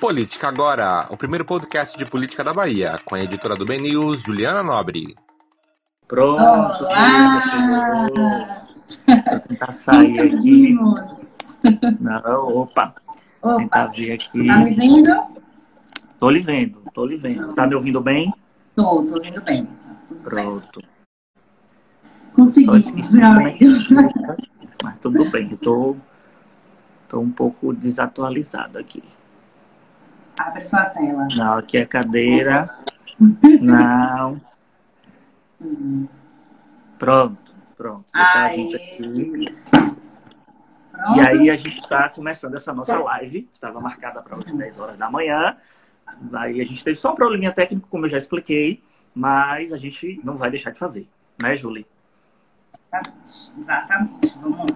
Política Agora, o primeiro podcast de política da Bahia, com a editora do Ben News, Juliana Nobre. Pronto, Olá! Vou tentar sair aqui. Conseguimos! Não, opa, tentar Opa, vir aqui. tá me vendo? Tô lhe vendo, tô lhe vendo. Tá me ouvindo bem? Tô, tô vendo bem. Tá tudo. Pronto. Como é Mas tudo bem, eu tô, tô um pouco desatualizado aqui. Abre sua tela. Não, aqui é cadeira. Não. Pronto, pronto. A gente aqui. Pronto? E aí a gente está começando essa nossa live, estava marcada para hoje 10 horas da manhã. Aí a gente teve só um probleminha técnico, como eu já expliquei, mas a gente não vai deixar de fazer, né, Julie? Exatamente, exatamente. Vamos lá.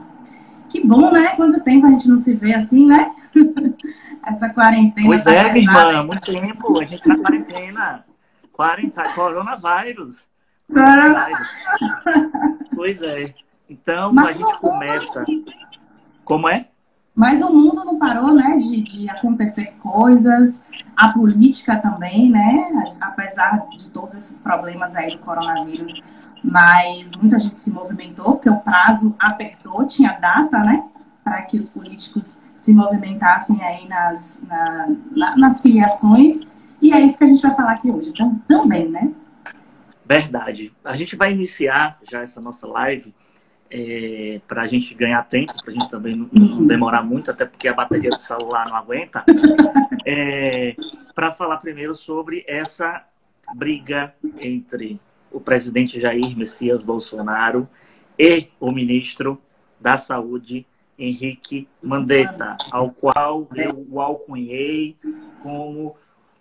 Que bom, né? Quanto tempo a gente não se vê assim, né? Essa quarentena. Pois tá é, minha pesada, irmã, hein? muito tempo, a gente tá na quarentena. Quarenta, coronavírus. Coronavírus. Pois é. Então a Mas gente não- começa. Como é? Mas o mundo não parou, né, de, de acontecer coisas, a política também, né, apesar de todos esses problemas aí do coronavírus, mas muita gente se movimentou, porque o prazo apertou, tinha data, né, para que os políticos se movimentassem aí nas, na- na- nas filiações, e é isso que a gente vai falar aqui hoje, então, também, né? Verdade. A gente vai iniciar já essa nossa live para a gente ganhar tempo, para a gente também não, não demorar muito, até porque a bateria do celular não aguenta. para falar primeiro sobre essa briga entre o presidente Jair Messias Bolsonaro e o ministro da Saúde, Henrique Mandetta, ao qual eu o alcunhei como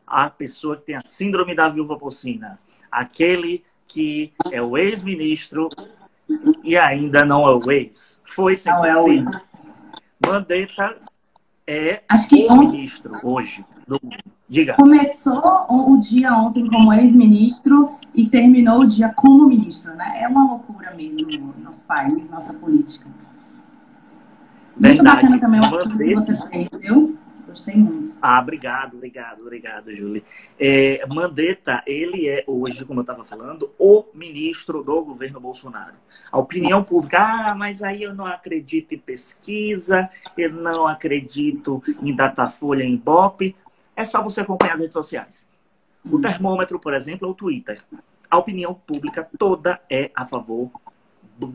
a pessoa que tem a síndrome da viúva porcina aquele que é o ex-ministro e ainda não é o ex. Foi sem Não é o ex. Mandetta é Acho que o ontem ministro hoje. do- Diga. começou o o dia ontem como ex-ministro e terminou o dia como ministro, né? É uma loucura mesmo nosso país, nossa política. Muito Verdade. bacana também o artigo que você fez, viu? Gostei muito. Ah, obrigado, obrigado, obrigado, Júlia. É, Mandetta, ele é hoje, como eu estava falando, o ministro do governo Bolsonaro. A opinião pública, ah, mas aí eu não acredito em pesquisa, eu não acredito em Datafolha, em Ibope. É só você acompanhar as redes sociais. O termômetro, por exemplo, é o Twitter. A opinião pública toda é a favor,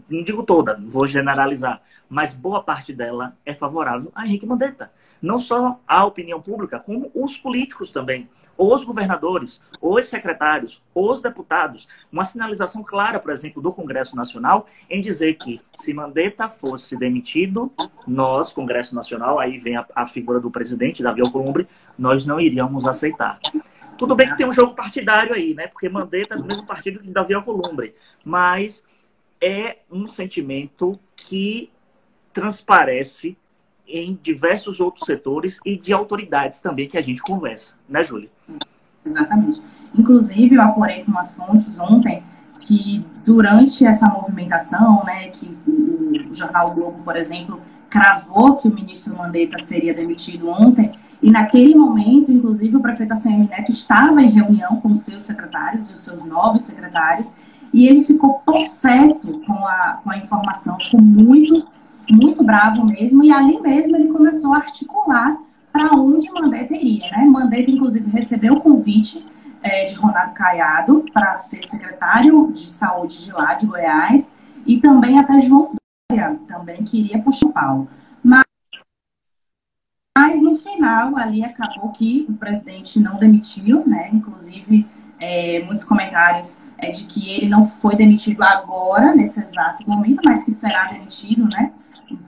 não digo toda, vou generalizar, mas boa parte dela é favorável a Henrique Mandetta. Não só a opinião pública, como os políticos também. Os governadores, os secretários, os deputados. Uma sinalização clara, por exemplo, do Congresso Nacional em dizer que se Mandetta fosse demitido, nós, Congresso Nacional, aí vem a, a figura do presidente, Davi Alcolumbre, nós não iríamos aceitar. Tudo bem que tem um jogo partidário aí, né? Porque Mandetta é do mesmo partido que Davi Alcolumbre. Mas é um sentimento que transparece em diversos outros setores e de autoridades também que a gente conversa, né, Júlia? Exatamente. Inclusive, eu apurei com umas fontes ontem que durante essa movimentação, né, que o, jornal Globo, por exemplo, cravou que o ministro Mandetta seria demitido ontem, e naquele momento, inclusive, o prefeito ACM Neto estava em reunião com seus secretários e os seus novos secretários, e ele ficou possesso com a, com a informação, ficou muito, muito bravo mesmo, e ali mesmo ele começou a articular para onde Mandetta iria, né? Mandetta, inclusive, recebeu o convite é, de Ronaldo Caiado para ser secretário de saúde de lá, de Goiás, e também até João Dória, também queria puxar o pau. Mas, mas no final, ali acabou que o presidente não demitiu, né? Inclusive, é, muitos comentários é, de que ele não foi demitido agora, nesse exato momento, mas que será demitido, né?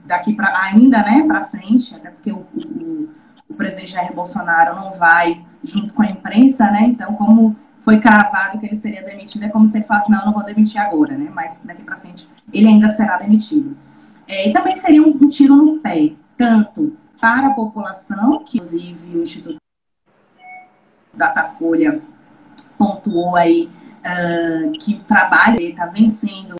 Daqui para ainda, né? Para frente, até porque o, o, o presidente Jair Bolsonaro não vai junto com a imprensa, né? Então, como foi cravado que ele seria demitido, é como se ele falasse, não, eu não vou demitir agora, né? Mas daqui para frente ele ainda será demitido. É, e também seria um, um tiro no pé, tanto para a população, que inclusive o Instituto Datafolha pontuou aí ah, que o trabalho está vencendo,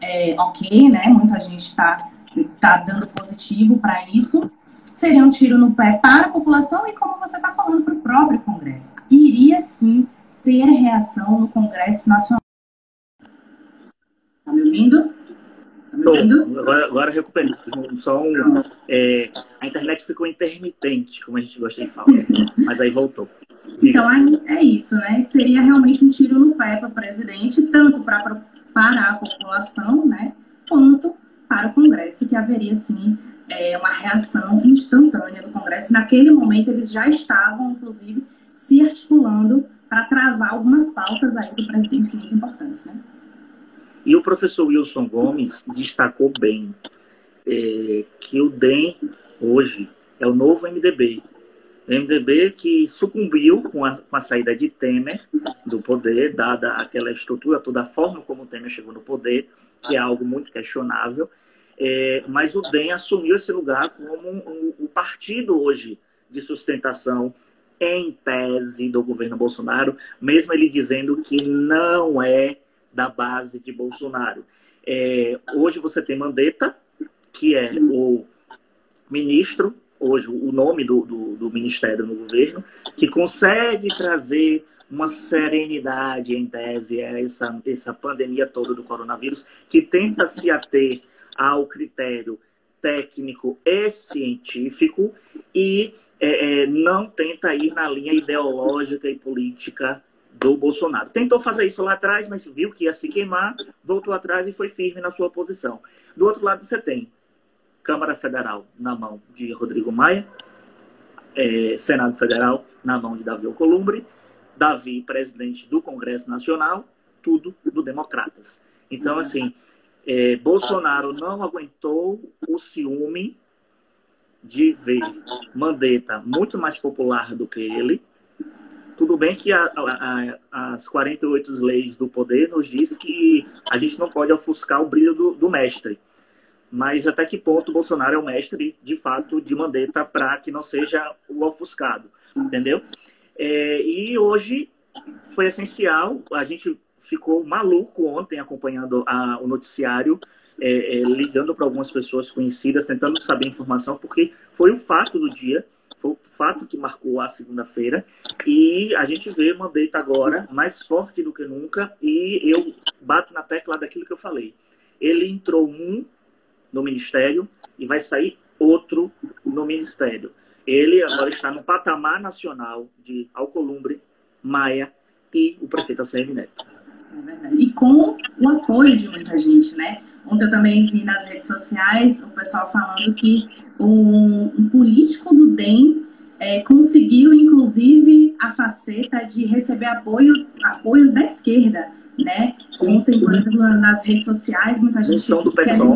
é, ok, né? Muita gente está tá dando positivo para isso. Seria um tiro no pé para a população e, como você está falando, para o próprio Congresso. Iria sim ter reação no Congresso Nacional. Está me ouvindo? Tá me ouvindo? Bom, agora, agora recuperando. Só um, é, a internet ficou intermitente, como a gente gosta de falar. mas aí voltou. Então, aí é isso, né? Seria realmente um tiro no pé para o presidente, tanto para para a população, né? Quanto para o Congresso, que haveria, sim, é, uma reação instantânea do Congresso. Naquele momento, eles já estavam, inclusive, se articulando para travar algumas pautas aí do presidente muito importantes, né? E o professor Wilson Gomes destacou bem é, que o DEM, hoje, é o novo MDB. MDB que sucumbiu com a, com a saída de Temer do poder, dada aquela estrutura, toda a forma como Temer chegou no poder, que é algo muito questionável. É, mas o DEM assumiu esse lugar como o um, um, partido hoje de sustentação em tese do governo Bolsonaro, mesmo ele dizendo que não é da base de Bolsonaro. É, hoje você tem Mandetta, que é o ministro, hoje o nome do, do, do ministério no governo, que consegue trazer uma serenidade em tese a essa, essa pandemia toda do coronavírus, que tenta se ater ao critério técnico e científico e é, é, não tenta ir na linha ideológica e política do Bolsonaro. Tentou fazer isso lá atrás, mas viu que ia se queimar, voltou atrás e foi firme na sua posição. Do outro lado, você tem Câmara Federal na mão de Rodrigo Maia, é, Senado Federal na mão de Davi Alcolumbre, Davi, presidente do Congresso Nacional, tudo do Democratas. Então, assim, é, Bolsonaro não aguentou o ciúme de ver Mandetta muito mais popular do que ele. Tudo bem que a, a, as 48 leis do poder nos diz que a gente não pode ofuscar o brilho do, do mestre. Mas até que ponto Bolsonaro é o mestre, de fato, de Mandetta para que não seja o ofuscado, entendeu? É, e hoje foi essencial, a gente ficou maluco ontem acompanhando a, o noticiário, é, é, ligando para algumas pessoas conhecidas, tentando saber informação, porque foi o fato do dia, foi o fato que marcou a segunda-feira, e a gente vê Mandetta agora mais forte do que nunca, e eu bato na tecla daquilo que eu falei. Ele entrou um no ministério e vai sair outro no ministério. Ele agora está no patamar nacional de Alcolumbre, Maia e o prefeito ACM Neto. É e com o apoio de muita gente, né? Ontem eu também vi nas redes sociais o pessoal falando que um, um político do DEM é, conseguiu, inclusive, a faceta de receber apoio, apoios da esquerda, né? Ontem, nas redes sociais, muita gente do querendo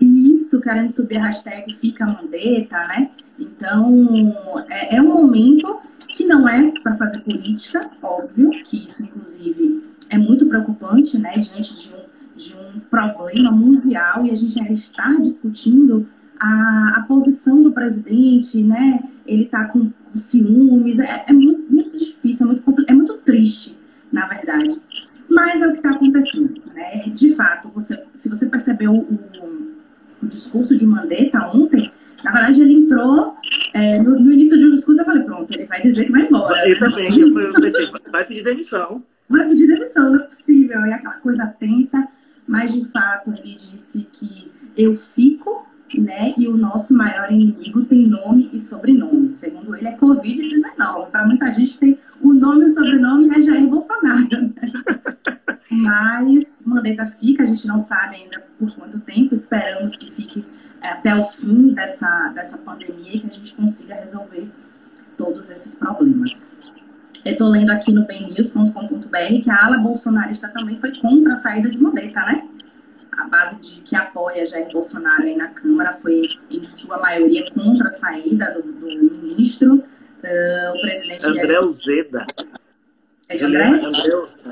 isso, querendo subir a hashtag Fica Mandeta, né? Então, é, é um momento que não é para fazer política, óbvio, que isso, inclusive, é muito preocupante, né, diante de um, de um problema mundial e a gente ainda está discutindo a, a posição do presidente, né, ele está com, com, ciúmes, é, é muito, muito, difícil, é muito, é muito triste, na verdade. Mas é o que está acontecendo, né, de fato, você, se você percebeu o, o discurso de Mandetta ontem, na verdade, ele entrou é, no, no, início do discurso. Eu falei, pronto, ele vai dizer que vai embora. Eu também, eu pensei, vai pedir demissão vai pedir demissão, não é possível. E aquela coisa tensa, mas de fato ele disse que eu fico, né? E o nosso maior inimigo tem nome e sobrenome. Segundo ele, é Covid-19. Para muita gente tem o nome e o sobrenome é Jair Bolsonaro. Né? Mas Mandetta fica, a gente não sabe ainda por quanto tempo, esperamos que fique até o fim dessa, dessa pandemia e que a gente consiga resolver todos esses problemas. Estou lendo aqui no bemnews.com.br que a ala bolsonarista também foi contra a saída de Mandetta, né? A base de que apoia Jair Bolsonaro aí na Câmara foi, em sua maioria, contra a saída do, do ministro. Uh, o presidente... André Uzeda. É de André? André?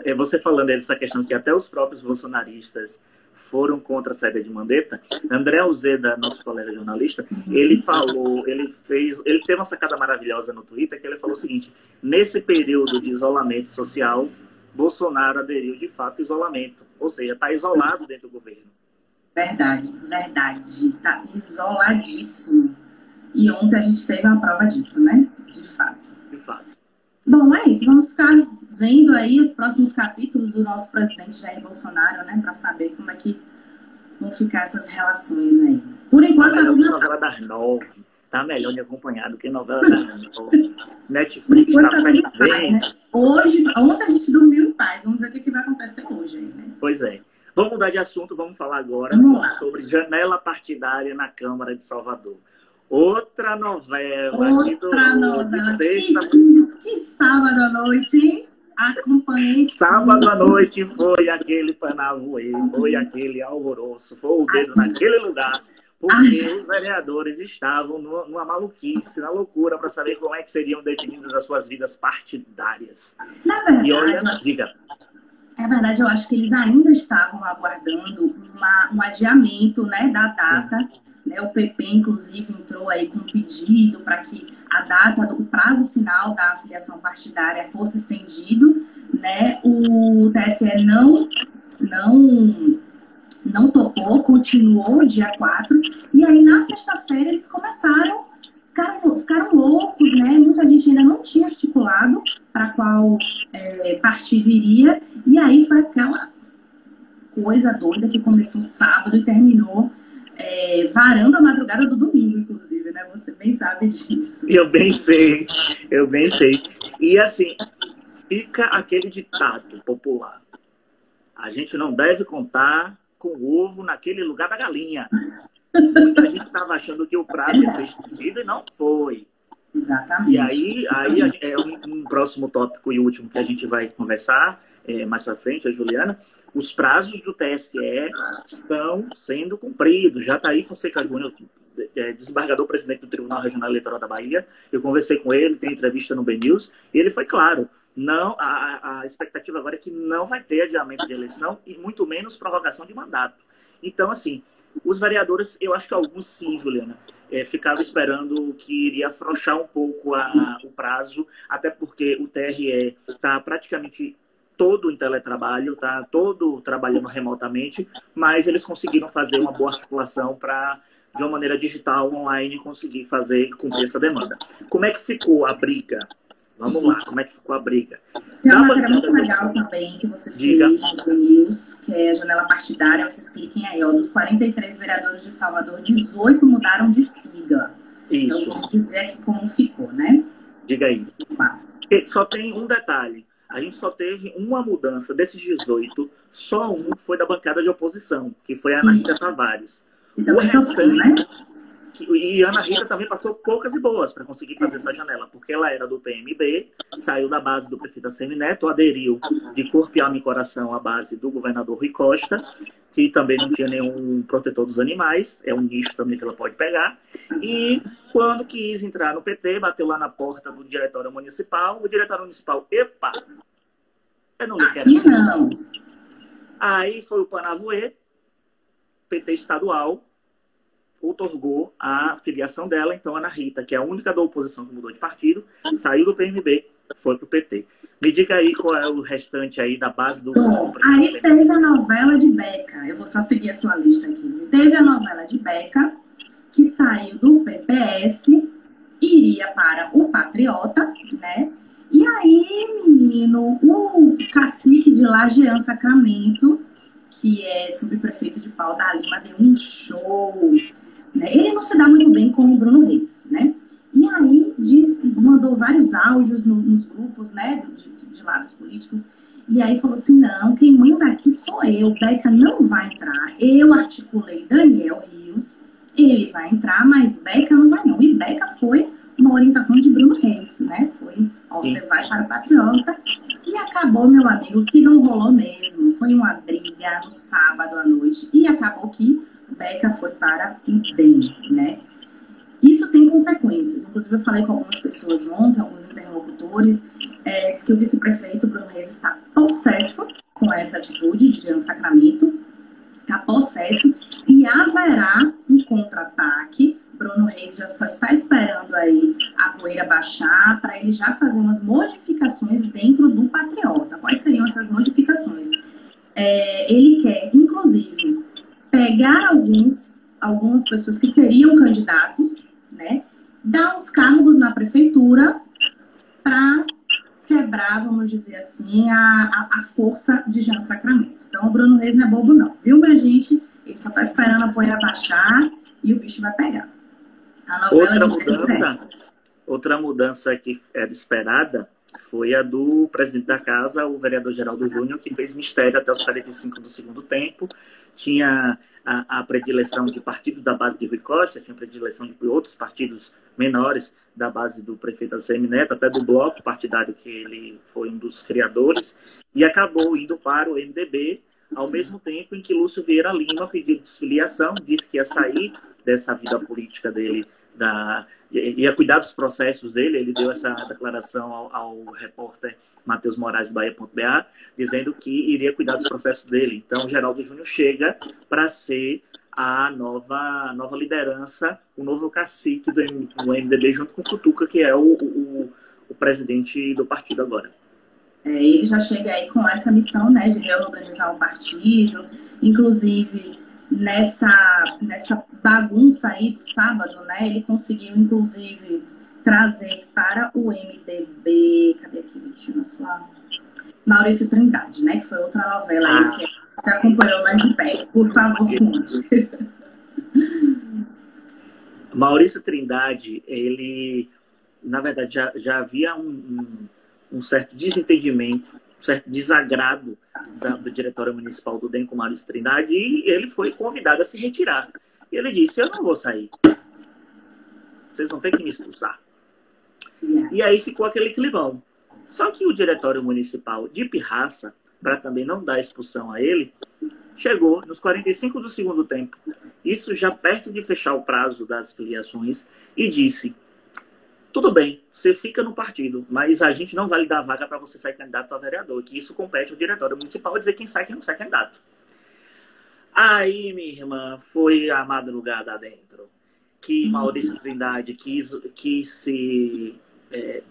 É você falando dessa questão que até os próprios bolsonaristas foram contra a saída de Mandetta, André Alzeda, nosso colega jornalista, ele falou, ele fez, ele teve uma sacada maravilhosa no Twitter que ele falou o seguinte: nesse período de isolamento social, Bolsonaro aderiu de fato ao isolamento, ou seja, está isolado dentro do governo. Verdade, verdade, está isoladíssimo. E ontem a gente teve uma prova disso, né? De fato. De fato. Bom, é isso. Vamos ficar vendo aí os próximos capítulos do nosso presidente Jair Bolsonaro, né, para saber como é que vão ficar essas relações aí. Por enquanto, tá melhor novela das nove. Tá melhor de acompanhar do que novela das nove. Netflix tá presente. Né? Hoje, ontem a gente dormiu em paz. Vamos ver o que, que vai acontecer hoje aí, né? Pois é. Vamos mudar de assunto, vamos falar agora vamos sobre janela partidária na Câmara de Salvador. Outra novela. Outra novela. Sexta... Que, que sábado à noite, hein? Acompanhei. Sábado à noite foi aquele panavoê, foi aquele alvoroço, foi o dedo Ai, naquele lugar, porque Ai. os vereadores estavam numa maluquice, na loucura, para saber como é que seriam definidas as suas vidas partidárias. Na verdade, e olha, diga. É verdade, eu acho que eles ainda estavam aguardando uma, um adiamento né, da data. Né, o PP, inclusive, entrou aí com um pedido para que a data do prazo final da afiliação partidária fosse estendido. Né? O TSE não, não, não topou, continuou dia 4. E aí, na sexta-feira, eles começaram ficaram, ficaram loucos, né? Muita gente ainda não tinha articulado para qual é, partido iria. E aí foi aquela coisa doida que começou sábado e terminou é, varando a madrugada do domingo, inclusive, né? Você bem sabe disso. Eu bem sei, eu bem sei. E assim, fica aquele ditado popular. A gente não deve contar com o ovo naquele lugar da galinha. Muita gente estava achando que o prazo ia ser estendido e não foi. Exatamente. E aí, aí é um, um, próximo tópico e último que a gente vai conversar é, mais para frente, a Juliana. Os prazos do TSE estão sendo cumpridos. Já está aí Fonseca Júnior, é, desembargador presidente do Tribunal Regional Eleitoral da Bahia. Eu conversei com ele, tem entrevista no BNews, e ele foi claro. Não, a, a expectativa agora é que não vai ter adiamento de eleição e muito menos prorrogação de mandato. Então, assim, os vereadores, eu acho que alguns sim, Juliana, é, ficavam esperando que iria afrouxar um pouco a, o prazo, até porque o TRE está praticamente todo em teletrabalho, está todo trabalhando remotamente, mas eles conseguiram fazer uma boa articulação para, de uma maneira digital, online, conseguir fazer cumprir essa demanda. Como é que ficou a briga Vamos lá, como é que ficou a briga? Tem uma matéria muito legal também que você Diga. fez no News, que é a janela partidária. Vocês cliquem aí, ó. Dos 43 vereadores de Salvador, 18 mudaram de sigla. Isso. Então, vamos dizer aqui como ficou, né? Diga aí. Só tem um detalhe. A gente só teve uma mudança desses 18, só um foi da bancada de oposição, que foi a Ana Rita Tavares. Então, o restante, né? E Ana Rita também passou poucas e boas para conseguir fazer essa janela, porque ela era do PMB, saiu da base do prefeito Semineto, aderiu de corpo e alma e coração à base do governador Rui Costa, que também não tinha nenhum protetor dos animais, é um nicho também que ela pode pegar. E quando quis entrar no PT, bateu lá na porta do diretório municipal, o diretório municipal, epa, eu não lhe quero. Não. Aí foi o Panavoê, PT estadual, otorgou a filiação dela, então Ana Rita, que é a única da oposição que mudou de partido, saiu do PMB, foi pro PT. Me diga aí qual é o restante aí da base do. Bom, aí teve a novela de Beca. Eu vou só seguir a sua lista aqui. Teve a novela de Beca, que saiu do PPS, iria para o Patriota, né? E aí, menino, o cacique de Lajean Sacramento, que é subprefeito de Pau da Lima, deu um show né? Ele não se dá muito bem com o Bruno Reis, né? E aí diz, mandou vários áudios no, nos grupos, né, de, de lados políticos, e aí falou assim, não, quem manda aqui sou eu, Beca não vai entrar. Eu articulei Daniel Rios, ele vai entrar, mas Beca não vai não. E Beca foi uma orientação de Bruno Reis, né? Foi, ó, você vai para o Patriota. E acabou, meu amigo, que não rolou mesmo. Foi uma briga no sábado à noite. E acabou que Beca foi para DEM, né? Isso tem consequências. Inclusive, eu falei com algumas pessoas ontem, alguns interlocutores, é, que o vice-prefeito Bruno Reis está possesso com essa atitude de Jean Sacramento, está possesso, e haverá um contra-ataque. Bruno Reis já só está esperando aí a poeira baixar para ele já fazer umas modificações dentro do Patriota. Quais seriam essas modificações? É, ele quer, inclusive, pegar alguns, algumas pessoas que seriam candidatos, né, dar os cargos na prefeitura para quebrar, vamos dizer assim, a, a, a força de Jean Sacramento. Então, o Bruno Reis não é bobo, não. Viu, minha gente? Ele só está esperando a poeira baixar e o bicho vai pegar. outra mudança, outra mudança que era esperada foi a do presidente da casa, o vereador Geraldo Júnior, que fez mistério até os 45 do segundo tempo. Tinha a, a predileção de partidos da base de Rui Costa, tinha predileção de outros partidos menores da base do prefeito ACM Neto, até do bloco partidário que ele foi um dos criadores, e acabou indo para o MDB, ao mesmo tempo em que Lúcio Vieira Lima pediu desfiliação, disse que ia sair dessa vida política dele da ia cuidar dos processos dele. Ele deu essa declaração ao, ao repórter Matheus Moraes Bahia.ba, dizendo que iria cuidar dos processos dele. Então, Geraldo Júnior chega para ser a nova, nova liderança, o novo cacique do, MDB, junto com Futuca, que é o, o, o presidente do partido agora. É, ele já chega aí com essa missão né, de reorganizar o partido, inclusive nessa, nessa bagunça aí do sábado, né? Ele conseguiu, inclusive, trazer para o MDB. Cadê aqui, Vitinho, sua. Maurício Trindade, né? Que foi outra novela aí que você acompanhou lá de pé. Por favor, conte. Maurício Trindade, ele, na verdade, já, já havia um, um, um certo desentendimento certo desagrado da, do diretório municipal do DEM com Maurício Trindade e ele foi convidado a se retirar. E ele disse: Eu não vou sair. Vocês vão ter que me expulsar. E aí ficou aquele climão. Só que o diretório municipal de Pirraça, para também não dar expulsão a ele, chegou nos 45 do segundo tempo, isso já perto de fechar o prazo das filiações, e disse: tudo bem, você fica no partido, mas a gente não vai lhe dar vaga para você sair candidato a vereador, que isso compete ao diretório municipal dizer quem sai e quem não sai candidato. Aí, minha irmã, foi a madrugada dentro que uhum. Maurício Trindade quis, quis se, é,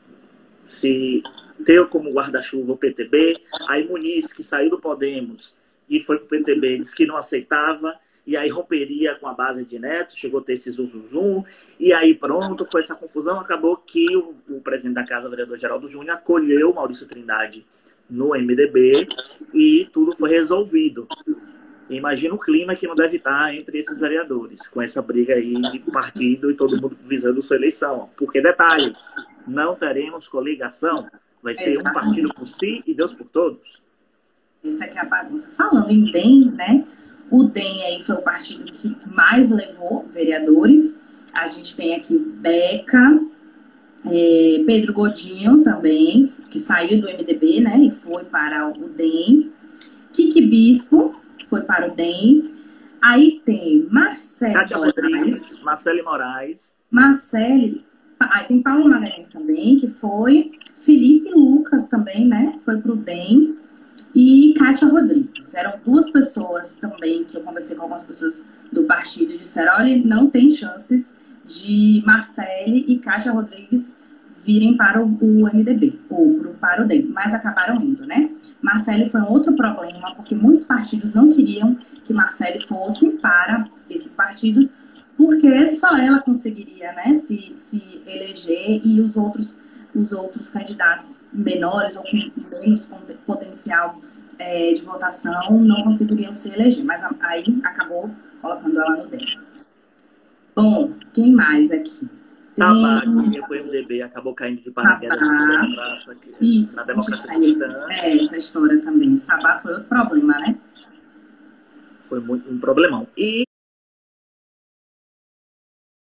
se ter como guarda-chuva o PTB. Aí Muniz, que saiu do Podemos e foi para o PTB, disse que não aceitava e aí romperia com a base de Neto, chegou a ter esse zum, e aí pronto, foi essa confusão, acabou que o, o presidente da Casa, o vereador Geraldo Júnior, acolheu Maurício Trindade no MDB e tudo foi resolvido. Imagina o clima que não deve estar entre esses vereadores, com essa briga aí de partido e todo mundo visando sua eleição. Porque, detalhe, não teremos coligação, vai ser Exatamente. um partido por si e Deus por todos. Essa aqui é a bagunça. Falando em DEM, né? O DEM aí foi o partido que mais levou vereadores. A gente tem aqui Beca, é, Pedro Godinho também, que saiu do MDB, né, e foi para o DEM. Kiki Bispo foi para o DEM. Aí tem Marcelo Moraes. Marcelo Moraes. Marcelo. Aí tem Paulo Magalhães também, que foi. Felipe Lucas também, né? Foi para o DEM e Kátia Rodrigues. Eram duas pessoas também que eu conversei com algumas pessoas do partido e disseram: olha, não tem chances de Marcele e Kátia Rodrigues virem para o, MDB ou para o DEM, mas acabaram indo, né? Marcele foi um outro problema, porque muitos partidos não queriam que Marcele fosse para esses partidos, porque só ela conseguiria né, se, se eleger e os outros os outros candidatos menores ou com menos potencial é, de votação não conseguiriam se eleger, mas aí acabou colocando ela no DEM. Bom, quem mais aqui? Sabá, que vinha pro MDB, acabou caindo de paraquedas Isso, na democracia cristã. É, essa história também. Sabá foi outro problema, né? Foi muito um problemão. E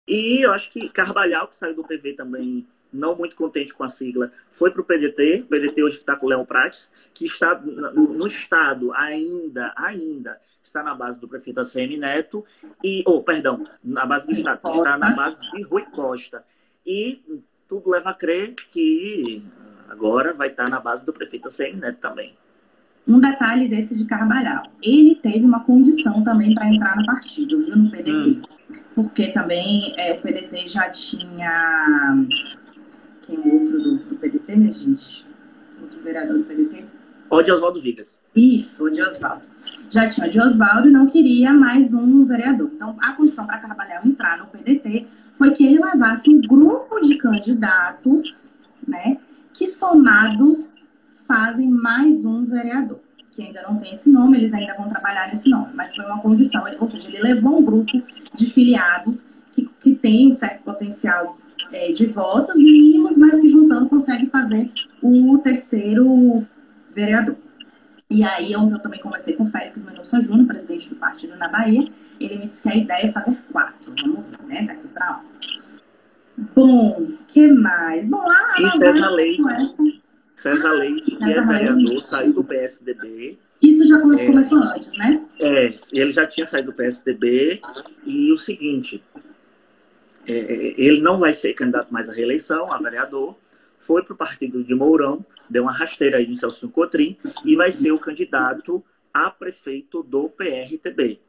e eu acho que Carvalhal, que saiu do PV também não muito contente com a sigla, foi para o PDT, o PDT hoje que está com o Léo Prates, que está no, no, Estado ainda, ainda está na base do prefeito ACM Neto, e, oh, perdão, na base do Estado, está na base de Rui Costa. E tudo leva a crer que agora vai estar na base do prefeito ACM Neto também. Um detalhe desse de Carvalhal. Ele teve uma condição também para entrar no partido, viu, no PDT. Hum. Porque também é, o PDT já tinha quem é outro do, do PDT, né, gente? Outro vereador do PDT. O de Oswaldo Vigas. Isso, de Oswaldo. Já tinha de Oswaldo e não queria mais um vereador. Então, a condição para Carvalhal entrar no PDT foi que ele levasse um grupo de candidatos, né, que somados mais um vereador, que ainda não tem esse nome, eles ainda vão trabalhar nesse nome, mas foi uma condição, ou seja, ele levou um grupo de filiados que, que tem um certo potencial é, de votos mínimos, mas que juntando consegue fazer o terceiro vereador. E aí, ontem eu também conversei com o Félix Mendonça Júnior, presidente do partido na Bahia. Ele me disse que a ideia é fazer quatro. Vamos ver, né? Daqui para lá. Bom, que mais? Bom, lá e César Leite. Essa... César Leite, que é vereador, saiu do PSDB. Isso já é, começou antes, né? É, ele já tinha saído do PSDB. E o seguinte, é, ele não vai ser candidato mais à reeleição, a vereador, foi para o partido de Mourão, deu uma rasteira aí em Celso Cotrim, e vai ser o candidato a prefeito do PRTB.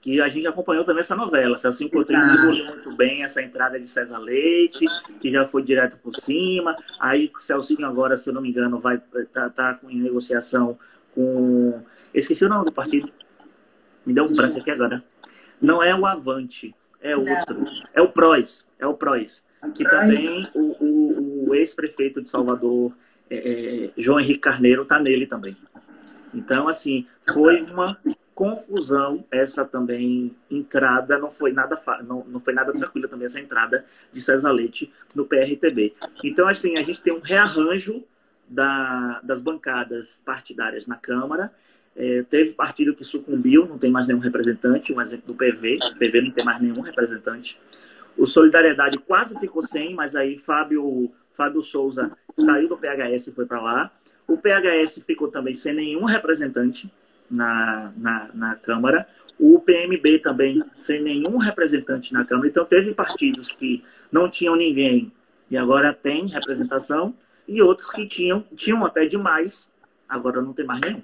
Que a gente acompanhou também essa novela. Celso Cotrim negociou muito bem essa entrada de César Leite, que já foi direto por cima. Aí o Celcinho agora, se eu não me engano, vai tá, tá em negociação com. Esqueci o nome do partido. Me deu um branco aqui agora. Não é o Avante é outro. Não. É o PROS. É o PROS. Que também o, o, o ex-prefeito de Salvador, é, é, João Henrique Carneiro, está nele também. Então, assim, foi uma confusão essa também entrada não foi nada não, não foi nada tranquila também essa entrada de César Leite no PRTB então assim a gente tem um rearranjo da, das bancadas partidárias na Câmara é, teve partido que sucumbiu, não tem mais nenhum representante, um exemplo do PV, o PV não tem mais nenhum representante. O Solidariedade quase ficou sem, mas aí Fábio, Fábio Souza saiu do PHS e foi para lá. O PHS ficou também sem nenhum representante na, na, na Câmara. O PMB também sem nenhum representante na Câmara. Então, teve partidos que não tinham ninguém e agora tem representação, e outros que tinham, tinham até demais, agora não tem mais nenhum.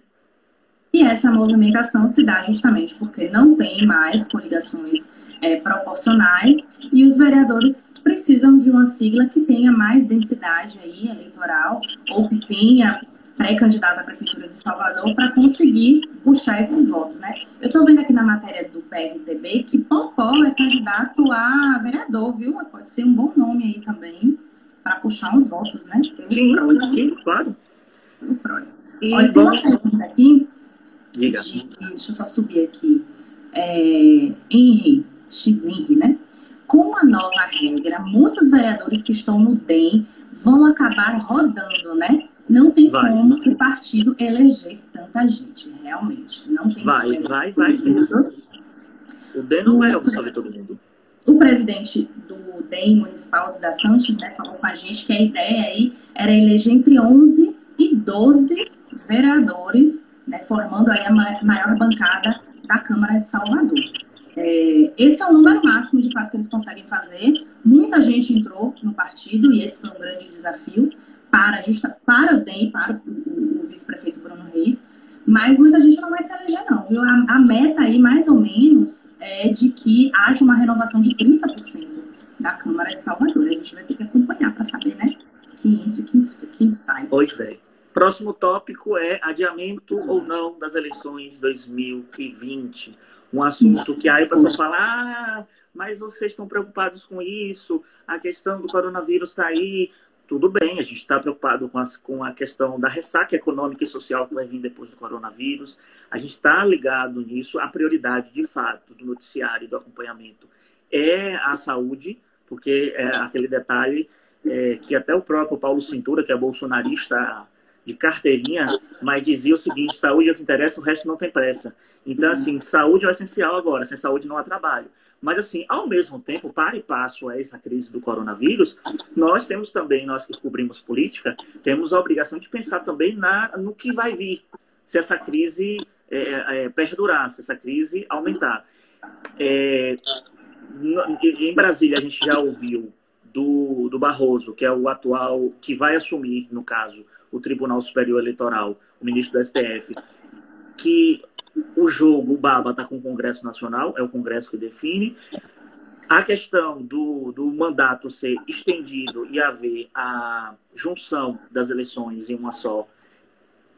E essa movimentação se dá justamente porque não tem mais coligações é, proporcionais e os vereadores precisam de uma sigla que tenha mais densidade aí eleitoral ou que tenha pré-candidato à Prefeitura de Salvador para conseguir puxar esses votos, né? Eu estou vendo aqui na matéria do PRTB que Popó é candidato a vereador, viu? Pode ser um bom nome aí também para puxar uns votos, né? sim, sim, claro. E Olha, tem uma pergunta aqui Diga. De, deixa eu só subir aqui. É, Henry, X Henry, né? Com a nova regra, muitos vereadores que estão no DEM vão acabar rodando, né? Não tem vai. como o partido eleger tanta gente, realmente. Não tem vai, como. Vai, vai, vai. O DEM não vai absorver todo mundo. O presidente do DEM municipal do da Sanches, né, falou com a gente que a ideia aí era eleger entre 11 e 12 vereadores né, formando aí a maior bancada da Câmara de Salvador. É, esse é o número máximo, de fato, que eles conseguem fazer. Muita gente entrou no partido e esse foi um grande desafio para, justa, para o DEM, para o, o, vice-prefeito Bruno Reis, mas muita gente não vai se eleger, não. Viu? A, a, meta aí, mais ou menos, é de que haja uma renovação de 30% da Câmara de Salvador. A gente vai ter que acompanhar para saber, né? Quem entra e quem, quem sai. Pois é. Próximo tópico é adiamento ou não das eleições 2020. Um assunto que aí a pessoa fala, ah, mas vocês estão preocupados com isso, a questão do coronavírus está aí. Tudo bem, a gente está preocupado com, as, com a questão da ressaca econômica e social que vai vir depois do coronavírus. A gente está ligado nisso. A prioridade, de fato, do noticiário e do acompanhamento é a saúde, porque é aquele detalhe é, que até o próprio Paulo Cintura, que é bolsonarista de carteirinha, mas dizia o seguinte: saúde é o que interessa, o resto não tem pressa. Então, assim, saúde é o essencial agora, sem saúde não há trabalho. Mas, assim, ao mesmo tempo, para e passo a essa crise do coronavírus, nós temos também, nós que cobrimos política, temos a obrigação de pensar também na, no que vai vir, se essa crise é, é, perdurar, se essa crise aumentar. É, em Brasília, a gente já ouviu do, do Barroso, que é o atual, que vai assumir, no caso, o Tribunal Superior Eleitoral, o ministro do STF, que o jogo, o Baba, está com o Congresso Nacional, é o Congresso que define. A questão do, do mandato ser estendido e haver a junção das eleições em uma só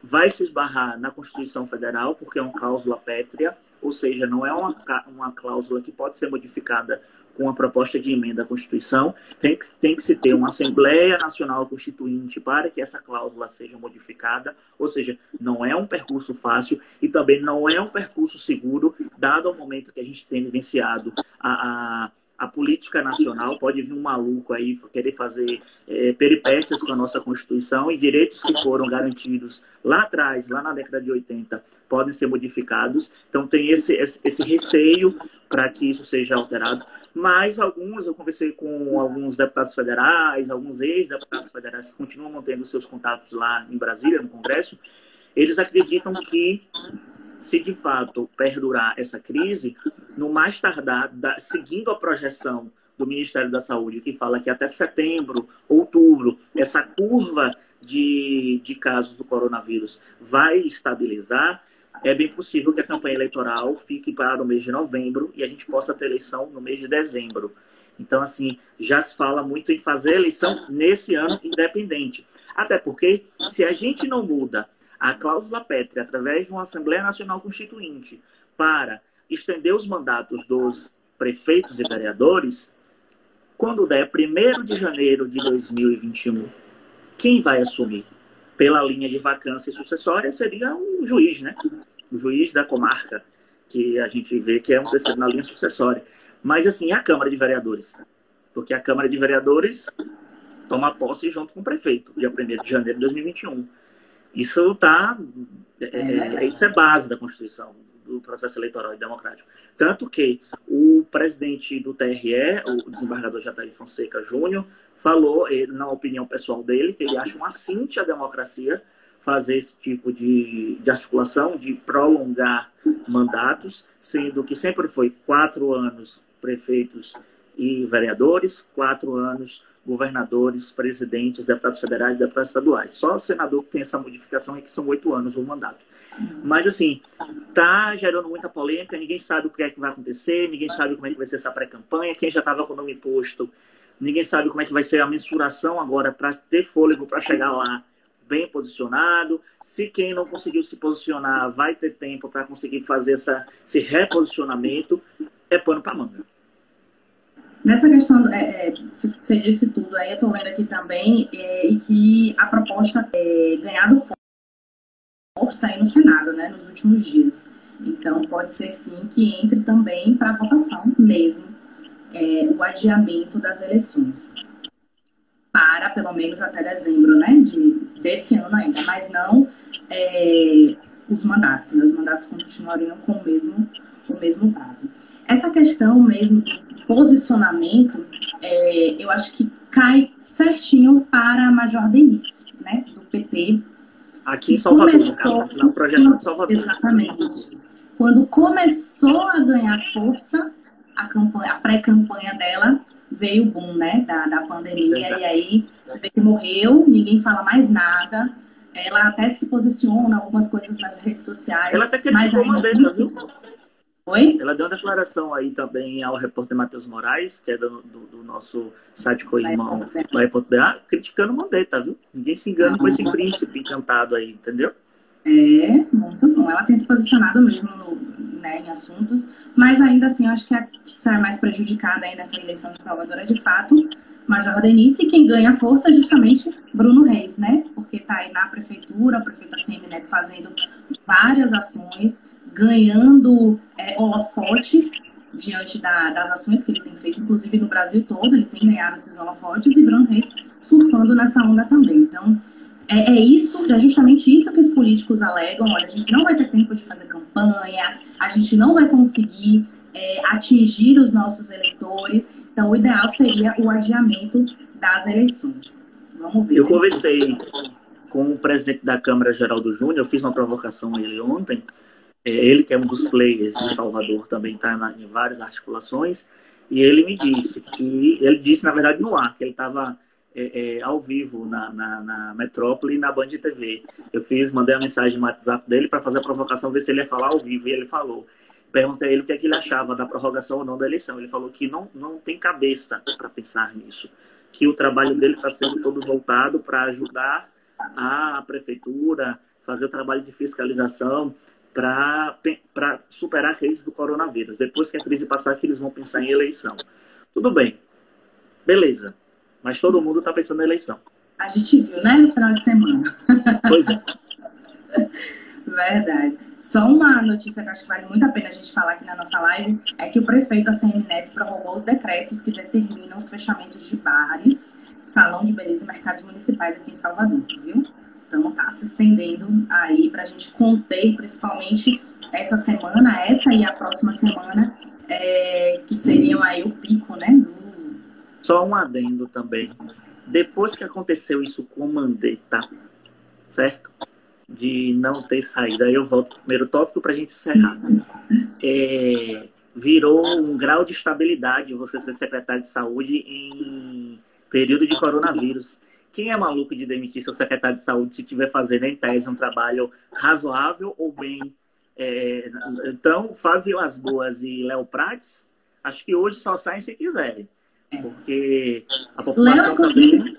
vai se esbarrar na Constituição Federal, porque é uma cláusula pétrea ou seja, não é uma, uma cláusula que pode ser modificada com a proposta de emenda à Constituição, tem que, tem que se ter uma Assembleia Nacional Constituinte para que essa cláusula seja modificada, ou seja, não é um percurso fácil e também não é um percurso seguro, dado o momento que a gente tem vivenciado a, a a política nacional, pode vir um maluco aí querer fazer é, peripécias com a nossa Constituição e direitos que foram garantidos lá atrás, lá na década de 80, podem ser modificados. Então tem esse, esse, esse receio para que isso seja alterado. Mas alguns, eu conversei com alguns deputados federais, alguns ex-deputados federais que continuam mantendo seus contatos lá em Brasília, no Congresso, eles acreditam que se de fato perdurar essa crise, no mais tardar, da, seguindo a projeção do Ministério da Saúde, que fala que até setembro, outubro, essa curva de, de casos do coronavírus vai estabilizar, é bem possível que a campanha eleitoral fique para o mês de novembro e a gente possa ter eleição no mês de dezembro. Então, assim, já se fala muito em fazer eleição nesse ano independente. Até porque, se a gente não muda a cláusula pétrea através de uma Assembleia Nacional Constituinte para estender os mandatos dos prefeitos e vereadores, quando der 1 de janeiro de 2021, quem vai assumir? Pela linha de vacância sucessória seria o juiz, né? Juiz da comarca, que a gente vê que é um terceiro na linha sucessória. Mas, assim, a Câmara de Vereadores. Porque a Câmara de Vereadores toma posse junto com o prefeito, dia 1 de janeiro de 2021. Isso tá, é, é, isso é base da Constituição, do processo eleitoral e democrático. Tanto que o presidente do TRE, o desembargador Jataí Fonseca Júnior, falou, na opinião pessoal dele, que ele acha uma cinte a democracia fazer esse tipo de, de articulação, de prolongar mandatos, sendo que sempre foi quatro anos prefeitos e vereadores, quatro anos governadores, presidentes, deputados federais, deputados estaduais. Só o senador que tem essa modificação é que são oito anos o mandato. Mas, assim, tá gerando muita polêmica, ninguém sabe o que é que vai acontecer, ninguém sabe como é que vai ser essa pré-campanha, quem já estava com o nome posto, ninguém sabe como é que vai ser a mensuração agora para ter fôlego para chegar lá bem posicionado. Se quem não conseguiu se posicionar vai ter tempo para conseguir fazer essa, esse reposicionamento, é pano para manga. Nessa questão, é, é, você disse tudo, aí eu estou lendo aqui também, é, e que a proposta é ganhado força aí no Senado, né, nos últimos dias. Então, pode ser sim que entre também para votação mesmo é, o adiamento das eleições. Para pelo menos até dezembro, né, de, desse ano ainda, mas não é, os mandatos, né, os mandatos continuariam com o mesmo, o mesmo prazo. Essa questão mesmo de posicionamento, é, eu acho que cai certinho para a Major Denise, né, do PT. Aqui em Salvador, começou, na projeção de Salvador. Exatamente. Quando começou a ganhar força, a, campanha, a pré-campanha dela, veio o boom, né, da, da pandemia, e aí você vê que morreu, ninguém fala mais nada, ela até se posiciona algumas coisas nas redes sociais. Ela até quer mas ainda... Dessa, viu? Oi? Ela deu uma declaração aí também ao repórter Matheus Moraes, que é do, do, do nosso site Coimão, Bahia.ba, criticando o Mandetta, viu? Ninguém se engana com esse príncipe encantado aí, entendeu? É, muito bom. Ela tem se posicionado mesmo no, né, em assuntos, mas ainda assim, eu acho que a que sai mais prejudicada aí nessa eleição de Salvador é de fato Major Denise, e quem ganha força é justamente Bruno Reis, né? Porque está aí na prefeitura, o prefeito ACM Neto fazendo várias ações, ganhando é, holofotes diante da, das ações que ele tem feito, inclusive no Brasil todo, ele tem ganhado esses holofotes e Bruno Reis surfando nessa onda também. Então, é, é, isso, é justamente isso que os políticos alegam. Olha, a gente não vai ter tempo de fazer campanha, a gente não vai conseguir é, atingir os nossos eleitores. Então, o ideal seria o adiamento das eleições. Vamos ver. Eu conversei com o presidente da Câmara, Geraldo Júnior, eu fiz uma provocação a ele ontem, é, ele, que é um dos players de Salvador, também está em várias articulações. E ele me disse que. Ele disse, na verdade, no ar, que ele estava é, é, ao vivo na, na, na, Metrópole e na Band TV. Eu fiz, mandei a mensagem no WhatsApp dele para fazer a provocação, ver se ele ia falar ao vivo. E ele falou. Perguntei a ele o que, é que ele achava da prorrogação ou não da eleição. Ele falou que não, não tem cabeça para pensar nisso. Que o trabalho dele está sendo todo voltado para ajudar a prefeitura, fazer o trabalho de fiscalização para superar a crise do coronavírus. Depois que a crise passar, que eles vão pensar em eleição. Tudo bem, beleza. Mas todo mundo está pensando em eleição. A gente viu, né, no final de semana. Pois é. Verdade. Só uma notícia que acho que vale muito a pena a gente falar aqui na nossa live é que o prefeito ACM Neto prorrogou os decretos que determinam os fechamentos de bares, salão de beleza e mercados municipais aqui em Salvador, viu? Então tá se estendendo aí para a gente conter, principalmente essa semana, essa e a próxima semana, é, que seriam aí o pico, né? Do... Só um adendo também. Depois que aconteceu isso com o Mandetta, certo? De não ter saído, aí eu volto pro primeiro tópico para a gente encerrar. É, virou um grau de estabilidade você ser secretário de saúde em período de coronavírus. Quem é maluco de demitir seu secretário de saúde se estiver fazendo, em tese, um trabalho razoável ou bem. É, então, Fábio Las Boas e Léo Prates, acho que hoje só saem se quiserem. Porque a população Léo, também.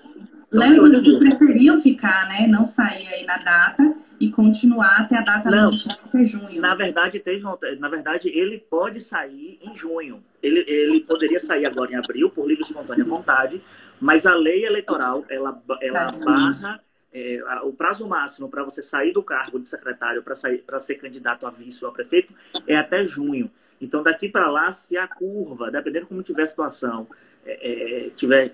Léo, inclusive, preferiu ficar, né? Não sair aí na data e continuar até a data não, que é junho. Na verdade, teve, na verdade, ele pode sair em junho. Ele, ele poderia sair agora em abril, por livre e espontânea vontade, mas a lei eleitoral, ela, ela barra é, o prazo máximo para você sair do cargo de secretário para ser candidato a vice ou a prefeito é até junho. Então, daqui para lá, se a curva, dependendo como tiver a situação, é, é, tiver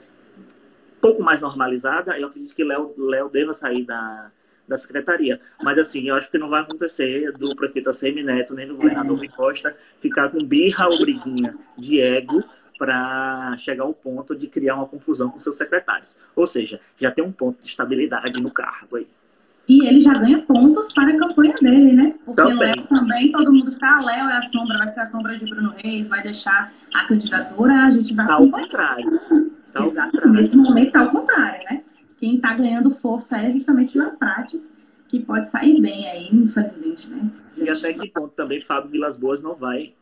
um pouco mais normalizada, eu acredito que Léo, Léo deva sair da, da secretaria. Mas, assim, eu acho que não vai acontecer do prefeito ACM Neto nem do governador Rui Costa ficar com birra ou briguinha de ego para chegar ao ponto de criar uma confusão com seus secretários. Ou seja, já tem um ponto de estabilidade no cargo aí. E ele já ganha pontos para a campanha dele, né? Porque também. Léo também, todo mundo fica, ah, Léo é a sombra, vai ser a sombra de Bruno Reis, vai deixar a candidatura, a gente vai... Tá ao contrário. Tá Exato. Nesse momento tá ao contrário, né? Quem está ganhando força é justamente o Prates, que pode sair bem aí, infelizmente, né? E até que ponto também Fábio Vilas Boas não vai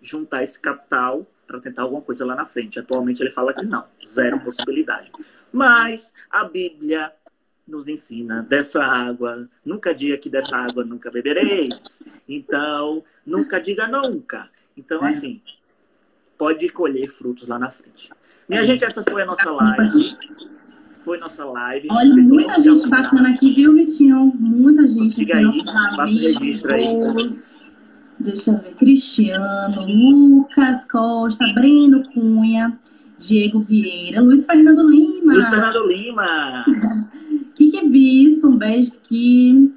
juntar esse capital para tentar alguma coisa lá na frente. Atualmente ele fala que não, zero possibilidade. Mas a Bíblia nos ensina dessa água, nunca diga que dessa água nunca bebereis. Então, nunca diga nunca. Então, é. assim, pode colher frutos lá na frente. Minha gente, essa foi a nossa live. Foi nossa live. Olha, muita gente bacana aqui, viu, Vitinho? Muita gente Diga aqui, nossos amigos. Deixa eu ver. Cristiano, Lucas Costa, Breno Cunha, Diego Vieira, Luiz Fernando Lima. Luiz Fernando Lima. Kiki Bispo, um beijo aqui.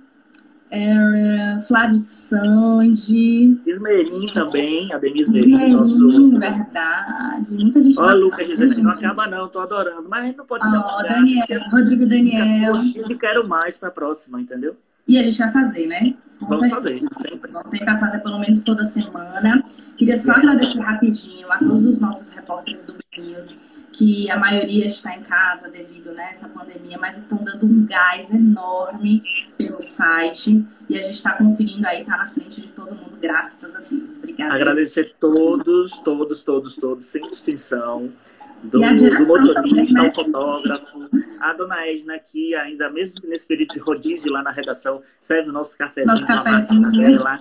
É, Flávio Sandi. Ismerim também, a Denise Merim. Nosso... verdade. Muita gente. Olha, Lucas dizendo que não acaba não, tô adorando. Mas não pode ser. Oh, Daniel, Rodrigo Daniel. Eu quero mais pra próxima, entendeu? E a gente vai fazer, né? Vamos fazer. Vamos tentar fazer pelo menos toda semana. Queria só agradecer rapidinho a todos os nossos repórteres do News, que a maioria está em casa devido né, a essa pandemia, mas estão dando um gás enorme pelo site. E a gente está conseguindo aí estar na frente de todo mundo, graças a Deus. Obrigada. Agradecer todos, todos, todos, todos, sem distinção do, do motorista, também, né? fotógrafo, a dona Edna, que ainda mesmo nesse período de rodízio lá na redação, serve o nosso cafezinho, nosso cafezinho. lá.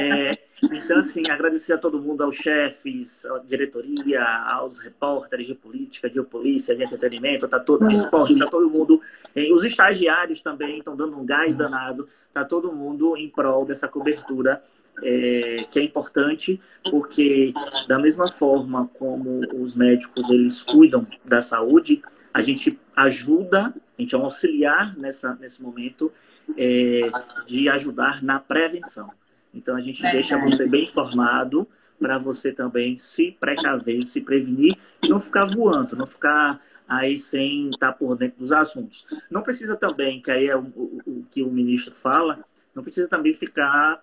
É, então, assim, agradecer a todo mundo, aos chefes, à diretoria, aos repórteres de política, de polícia, de entretenimento, tá todo, de esporte, tá todo mundo. Os estagiários também estão dando um gás danado, tá todo mundo em prol dessa cobertura é, que é importante, porque da mesma forma como os médicos eles cuidam da saúde, a gente ajuda, a gente é um auxiliar nessa, nesse momento é, de ajudar na prevenção. Então a gente deixa você bem informado para você também se precaver, se prevenir e não ficar voando, não ficar aí sem estar por dentro dos assuntos. Não precisa também, que aí é o, o, o que o ministro fala, não precisa também ficar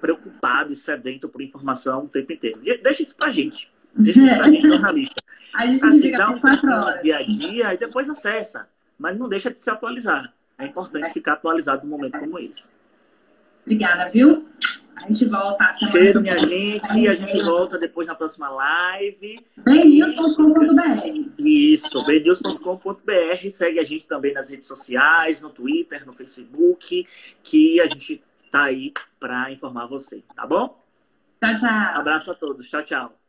preocupado e sedento por informação o tempo inteiro. Deixa isso pra gente. Deixa isso pra gente, jornalista. A gente assim, dá um horas. dia a dia e depois acessa. Mas não deixa de se atualizar. É importante ficar atualizado num momento como esse. Obrigada, viu? A gente volta semana Cheiro, minha gente. E a gente volta depois na próxima live. bnews.com.br Isso, bnews.com.br. Segue a gente também nas redes sociais, no Twitter, no Facebook, que a gente tá aí para informar você, tá bom? Tchau, tchau. Abraço a todos. Tchau, tchau.